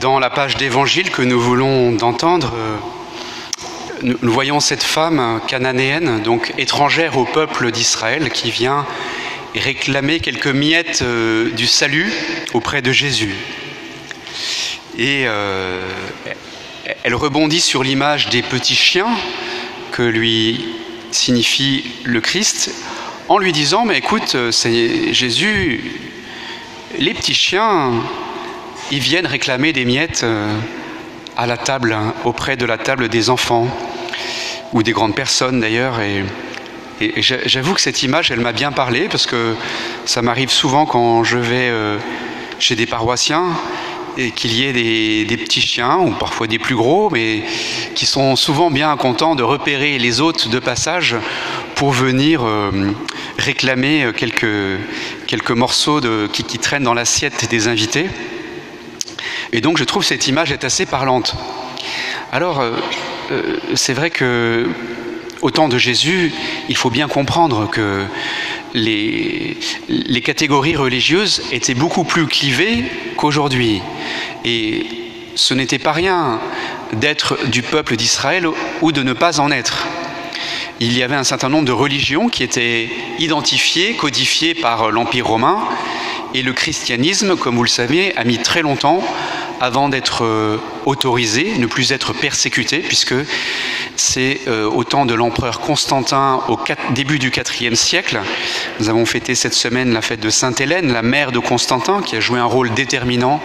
Dans la page d'évangile que nous voulons d'entendre, euh, nous voyons cette femme cananéenne, donc étrangère au peuple d'Israël, qui vient réclamer quelques miettes euh, du salut auprès de Jésus. Et euh, elle rebondit sur l'image des petits chiens que lui signifie le Christ en lui disant, mais écoute, Jésus, les petits chiens, ils viennent réclamer des miettes euh, à la table, hein, auprès de la table des enfants, ou des grandes personnes d'ailleurs. Et, j'avoue que cette image, elle m'a bien parlé, parce que ça m'arrive souvent quand je vais euh, chez des paroissiens, et qu'il y ait des, petits chiens, ou parfois des plus gros, mais qui sont souvent bien contents de repérer les hôtes de passage pour venir euh, réclamer quelques, quelques morceaux de, qui, qui traînent dans l'assiette des invités. Et donc je trouve cette image est assez parlante. Alors, euh, euh, c'est vrai que au temps de Jésus, il faut bien comprendre que les, les catégories religieuses étaient beaucoup plus clivées qu'aujourd'hui. Et ce n'était pas rien d'être du peuple d'Israël ou de ne pas en être. Il y avait un certain nombre de religions qui étaient identifiées, codifiées par l'Empire romain, et le christianisme, comme vous le savez, a mis très longtemps avant d'être euh, autorisé, ne plus être persécuté, puisque c'est euh, au temps de l'empereur Constantin au début du IVe siècle. Nous avons fêté cette semaine la fête de Sainte Hélène, la mère de Constantin, qui a joué un rôle déterminant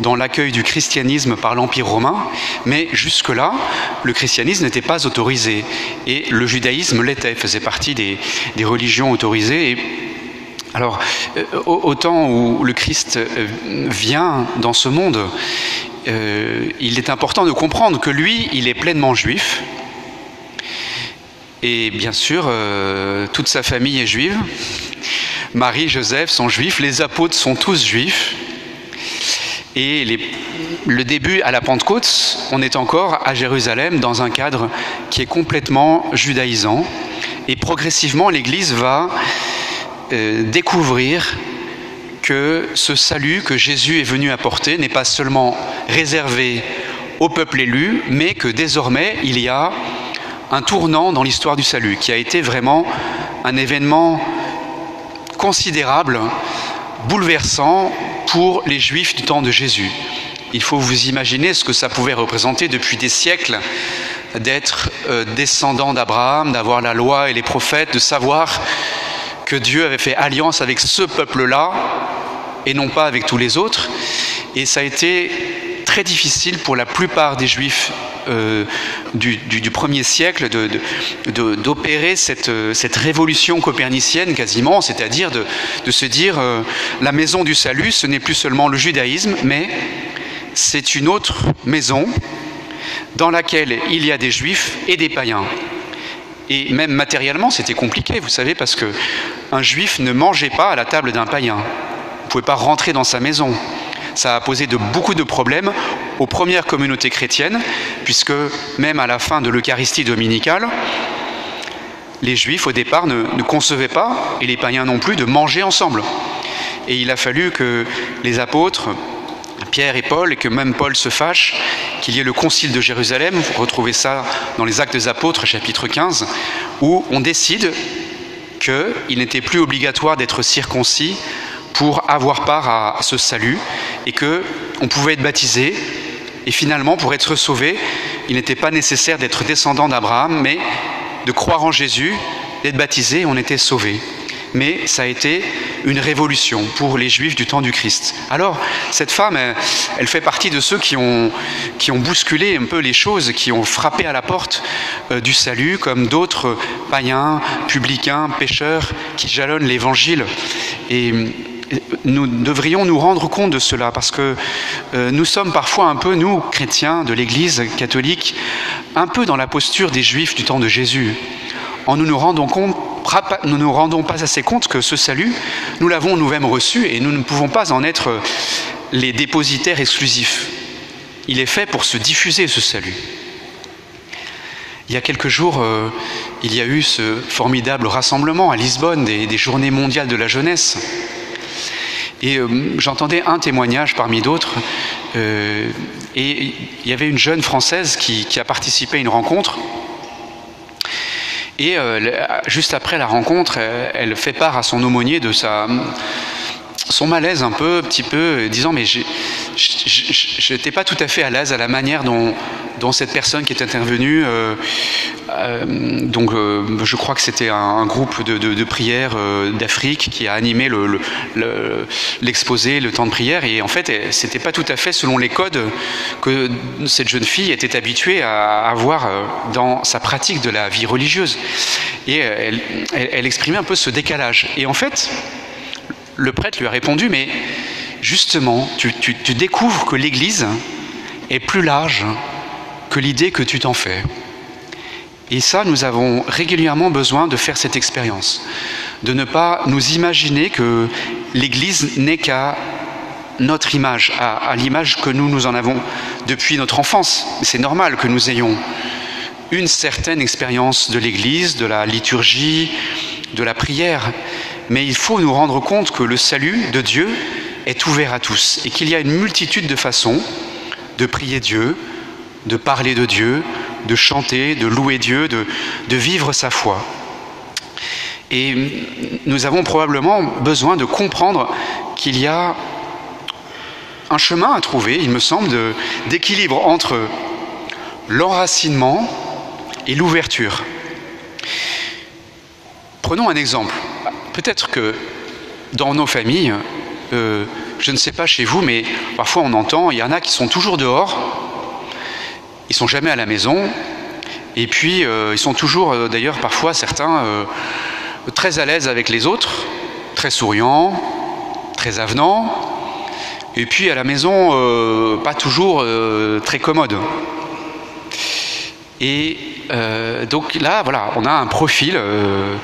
dans l'accueil du christianisme par l'Empire romain. Mais jusque-là, le christianisme n'était pas autorisé. Et le judaïsme l'était, faisait partie des, religions autorisées. Alors, euh, au, temps où le Christ euh, vient dans ce monde, euh, il est important de comprendre que lui, il est pleinement juif. Et bien sûr, toute sa famille est juive. Marie, Joseph sont juifs, les apôtres sont tous juifs. Et le début à la Pentecôte, on est encore à Jérusalem dans un cadre qui est complètement judaïsant. Et progressivement, l'Église va euh, découvrir que ce salut que Jésus est venu apporter n'est pas seulement réservé au peuple élu, mais que désormais il y a un tournant dans l'histoire du salut qui a été vraiment un événement considérable, bouleversant pour les juifs du temps de Jésus. Il faut vous imaginer ce que ça pouvait représenter depuis des siècles d'être euh, descendant d'Abraham, d'avoir la loi et les prophètes, de savoir que Dieu avait fait alliance avec ce peuple-là et non pas avec tous les autres. Et ça a été très difficile pour la plupart des juifs euh, du, premier siècle d'opérer cette, cette, révolution copernicienne quasiment, c'est-à-dire de, se dire euh, la maison du salut, ce n'est plus seulement le judaïsme, mais c'est une autre maison dans laquelle il y a des juifs et des païens. Et même matériellement, c'était compliqué, vous savez, parce que un juif ne mangeait pas à la table d'un païen. Il ne pouvait pas rentrer dans sa maison. Ça a posé de, beaucoup de problèmes aux premières communautés chrétiennes, puisque même à la fin de l'Eucharistie dominicale, les juifs au départ ne, ne, concevaient pas, et les païens non plus, de manger ensemble. Et il a fallu que les apôtres, Pierre et Paul, et que même Paul se fâche, qu'il y ait le concile de Jérusalem, vous retrouvez ça dans les Actes des Apôtres, chapitre 15, où on décide qu'il n'était plus obligatoire d'être circoncis pour avoir part à ce salut, et que on pouvait être baptisé, et finalement, pour être sauvé, il n'était pas nécessaire d'être descendant d'Abraham, mais de croire en Jésus, d'être baptisé, on était sauvé mais ça a été une révolution pour les juifs du temps du Christ. Alors, cette femme, elle, fait partie de ceux qui ont, qui ont bousculé un peu les choses, qui ont frappé à la porte euh, du salut, comme d'autres païens, publicains, pécheurs, qui jalonnent l'évangile. Et nous devrions nous rendre compte de cela parce que euh, nous sommes parfois un peu, nous, chrétiens de l'Église catholique, un peu dans la posture des Juifs du temps de Jésus en nous nous rendons compte, nous nous rendons pas assez compte que ce salut, nous l'avons nous-mêmes reçu et nous ne pouvons pas en être les dépositaires exclusifs. Il est fait pour se diffuser ce salut. Il y a quelques jours, euh, il y a eu ce formidable rassemblement à Lisbonne des, Journées mondiales de la jeunesse. Et euh, j'entendais un témoignage parmi d'autres et il y avait une jeune Française qui, a participé à une rencontre. Et juste après la rencontre, elle fait part à son aumônier de sa, son malaise un peu, petit peu, disant mais je n'étais pas tout à fait à l'aise à la manière dont, cette personne qui est intervenue, euh, euh, donc euh, je crois que c'était un, groupe de, de, prière d'Afrique qui a animé l'exposé, le, temps de prière, et en fait c'était pas tout à fait selon les codes que cette jeune fille était habituée à avoir dans sa pratique de la vie religieuse, et elle exprimait un peu ce décalage. Et en fait, le prêtre lui a répondu, mais justement, tu, découvres que l'Église est plus large que l'idée que tu t'en fais. Et ça, nous avons régulièrement besoin de faire cette expérience, de ne pas nous imaginer que l'Église n'est qu'à notre image, à, l'image que nous, nous en avons depuis notre enfance. C'est normal que nous ayons une certaine expérience de l'Église, de la liturgie, de la prière, mais il faut nous rendre compte que le salut de Dieu est ouvert à tous et qu'il y a une multitude de façons de prier Dieu, de parler de Dieu, de chanter, de louer Dieu, de, vivre sa foi. Et nous avons probablement besoin de comprendre qu'il y a un chemin à trouver, il me semble, d'équilibre entre l'enracinement et l'ouverture. Prenons un exemple. Peut-être que dans nos familles, euh, je ne sais pas chez vous, mais parfois on entend, il y en a qui sont toujours dehors, ils sont jamais à la maison, et puis euh, ils sont toujours, euh, d'ailleurs parfois certains, très à l'aise avec les autres, très souriants, très avenants, et puis à la maison, pas toujours très commode. Et euh, donc là, voilà, on a un profil euh,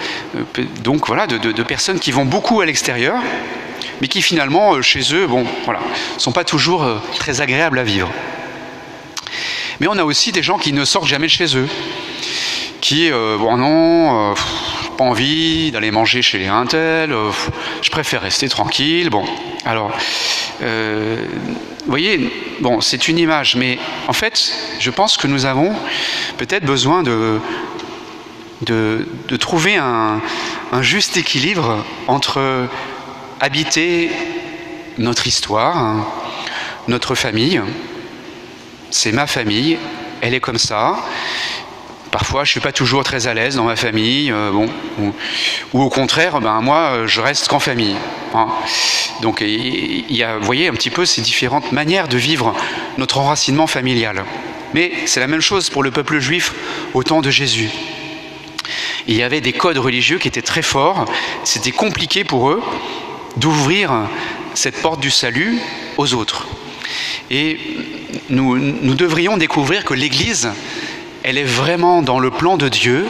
donc voilà, de, personnes qui vont beaucoup à l'extérieur, mais qui finalement, euh, chez eux, bon, voilà, sont pas toujours très agréables à vivre. Mais on a aussi des gens qui ne sortent jamais de chez eux, qui, bon non, pas envie d'aller manger chez un tel, je préfère rester tranquille. Bon, alors, vous voyez, bon, c'est une image, mais en fait, je pense que nous avons peut-être besoin de, de, trouver un, juste équilibre entre habiter notre histoire, notre famille. C'est ma famille, elle est comme ça. Parfois, je suis pas toujours très à l'aise dans ma famille, euh, bon, ou, au contraire, ben moi, je reste qu'en famille. Hein. Donc, il y a, vous voyez, un petit peu ces différentes manières de vivre notre enracinement familial. Mais c'est la même chose pour le peuple juif au temps de Jésus. Il y avait des codes religieux qui étaient très forts. C'était compliqué pour eux d'ouvrir cette porte du salut aux autres. Et nous, nous devrions découvrir que l'Église elle est vraiment dans le plan de Dieu,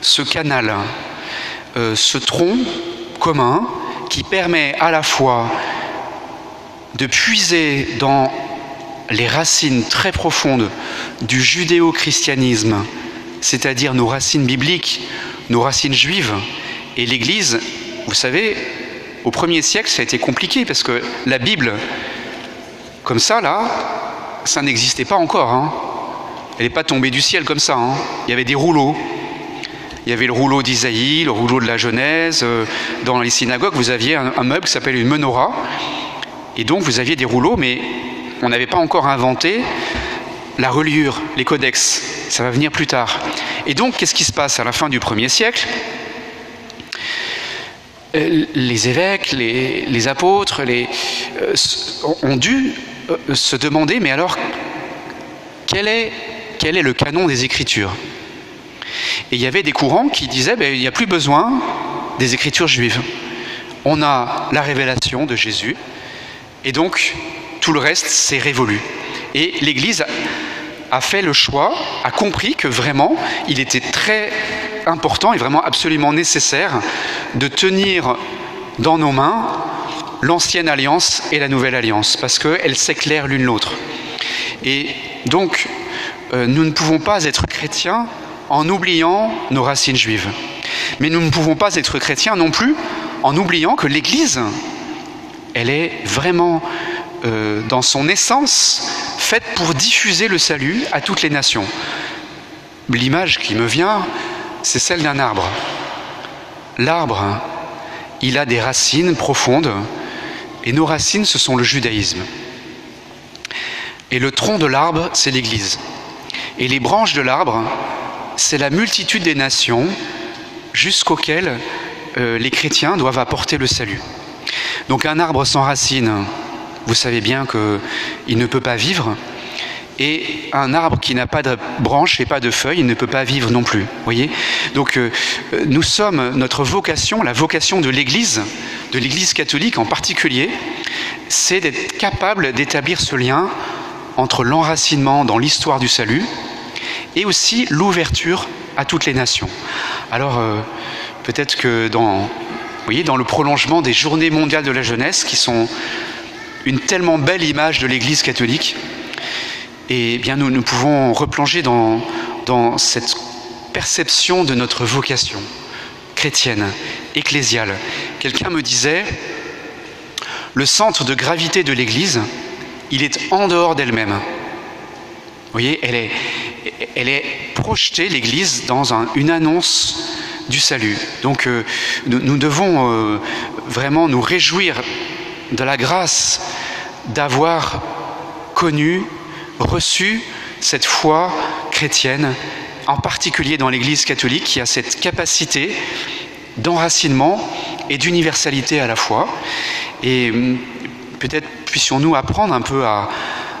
ce canal, euh, ce tronc commun qui permet à la fois de puiser dans les racines très profondes du judéo-christianisme, c'est-à-dire nos racines bibliques, nos racines juives, et l'Église, vous savez, au premier siècle, ça a été compliqué parce que la Bible, comme ça, là, ça n'existait pas encore. Hein. Elle n'est pas tombée du ciel comme ça. Hein. Il y avait des rouleaux. Il y avait le rouleau d'Isaïe, le rouleau de la Genèse. Euh, dans les synagogues, vous aviez un, meuble qui s'appelle une menorah. Et donc, vous aviez des rouleaux, mais on n'avait pas encore inventé la reliure, les codex. Ça va venir plus tard. Et donc, qu'est-ce qui se passe à la fin du premier siècle? Euh, les évêques, les, apôtres les, euh, ont dû se demander, mais alors, quel est quel est le canon des Écritures. Et il y avait des courants qui disaient ben, il n'y a plus besoin des Écritures juives. On a la révélation de Jésus, et donc tout le reste s'est révolu. Et l'Église a fait le choix, a compris que vraiment il était très important et vraiment absolument nécessaire de tenir dans nos mains l'ancienne alliance et la nouvelle alliance, parce qu'elles s'éclairent l'une l'autre. Et donc, nous ne pouvons pas être chrétiens en oubliant nos racines juives. Mais nous ne pouvons pas être chrétiens non plus en oubliant que l'Église, elle est vraiment euh, dans son essence, faite pour diffuser le salut à toutes les nations. L'image qui me vient, c'est celle d'un arbre. L'arbre, il a des racines profondes, et nos racines, ce sont le judaïsme. Et le tronc de l'arbre, c'est l'Église. Et les branches de l'arbre, c'est la multitude des nations jusqu'auxquelles euh, les chrétiens doivent apporter le salut. Donc un arbre sans racines, vous savez bien qu'il ne peut pas vivre. Et un arbre qui n'a pas de branches et pas de feuilles, il ne peut pas vivre non plus. Voyez Donc euh, nous sommes, notre vocation, la vocation de l'Église, de l'Église catholique en particulier, c'est d'être capable d'établir ce lien entre l'enracinement dans l'histoire du salut et aussi l'ouverture à toutes les nations. Alors euh, peut-être que dans, voyez, dans le prolongement des journées mondiales de la jeunesse, qui sont une tellement belle image de l'Église catholique, et eh bien nous, nous pouvons replonger dans, dans cette perception de notre vocation chrétienne, ecclésiale. Quelqu'un me disait, le centre de gravité de l'Église, il est en dehors d'elle-même. Vous voyez, elle est, elle est projetée, l'Église, dans une annonce du salut. Donc euh, nous, devons euh, vraiment nous réjouir de la grâce d'avoir connu, reçu cette foi chrétienne, en particulier dans l'Église catholique, qui a cette capacité d'enracinement et d'universalité à la fois. Et hum, peut-être puissions-nous apprendre un peu à,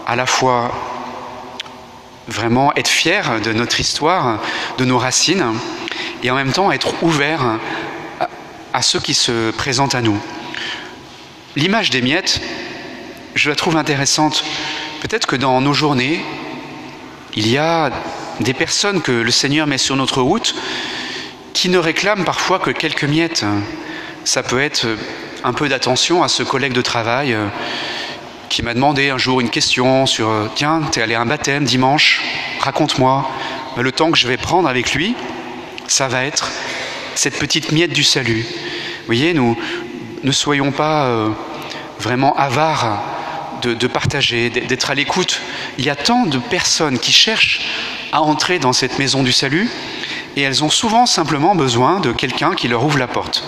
à la fois vraiment être fiers de notre histoire, de nos racines, et en même temps être ouverts à, ceux qui se présentent à nous. L'image des miettes, je la trouve intéressante. Peut-être que dans nos journées, il y a des personnes que le Seigneur met sur notre route qui ne réclament parfois que quelques miettes. Ça peut être un peu d'attention à ce collègue de travail qui m'a demandé un jour une question sur euh, Tiens, t'es allé à un baptême dimanche, raconte-moi. Le temps que je vais prendre avec lui, ça va être cette petite miette du salut. Vous voyez, nous ne soyons pas euh, vraiment avares de, de partager, d'être à l'écoute. Il y a tant de personnes qui cherchent à entrer dans cette maison du salut et elles ont souvent simplement besoin de quelqu'un qui leur ouvre la porte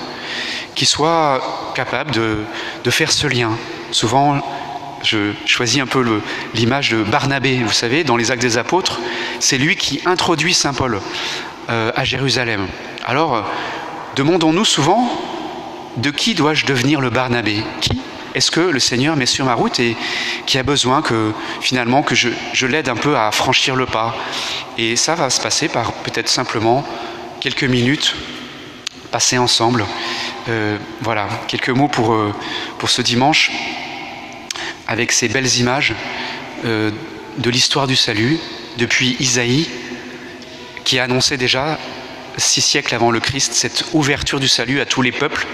qui soit capable de, de faire ce lien. Souvent, je choisis un peu l'image de Barnabé, vous savez, dans les actes des apôtres, c'est lui qui introduit Saint Paul euh, à Jérusalem. Alors, euh, demandons-nous souvent, de qui dois-je devenir le Barnabé? Qui est-ce que le Seigneur met sur ma route et qui a besoin que finalement que je, l'aide un peu à franchir le pas? Et ça va se passer par peut-être simplement quelques minutes passées ensemble. Euh, voilà, quelques mots pour, pour ce dimanche, avec ces belles images euh, de l'histoire du salut, depuis Isaïe, qui a annoncé déjà, six siècles avant le Christ, cette ouverture du salut à tous les peuples,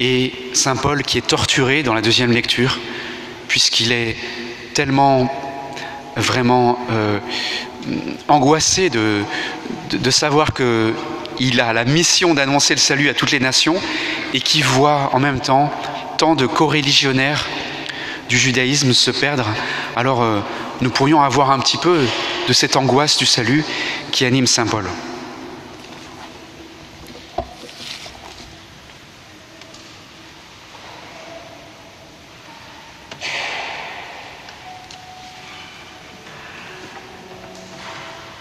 et Saint Paul qui est torturé dans la deuxième lecture, puisqu'il est tellement vraiment angoissé de, de, savoir que il a la mission d'annoncer le salut à toutes les nations et qui voit en même temps tant de coreligionnaires du judaïsme se perdre. Alors euh, nous pourrions avoir un petit peu de cette angoisse du salut qui anime Saint Paul.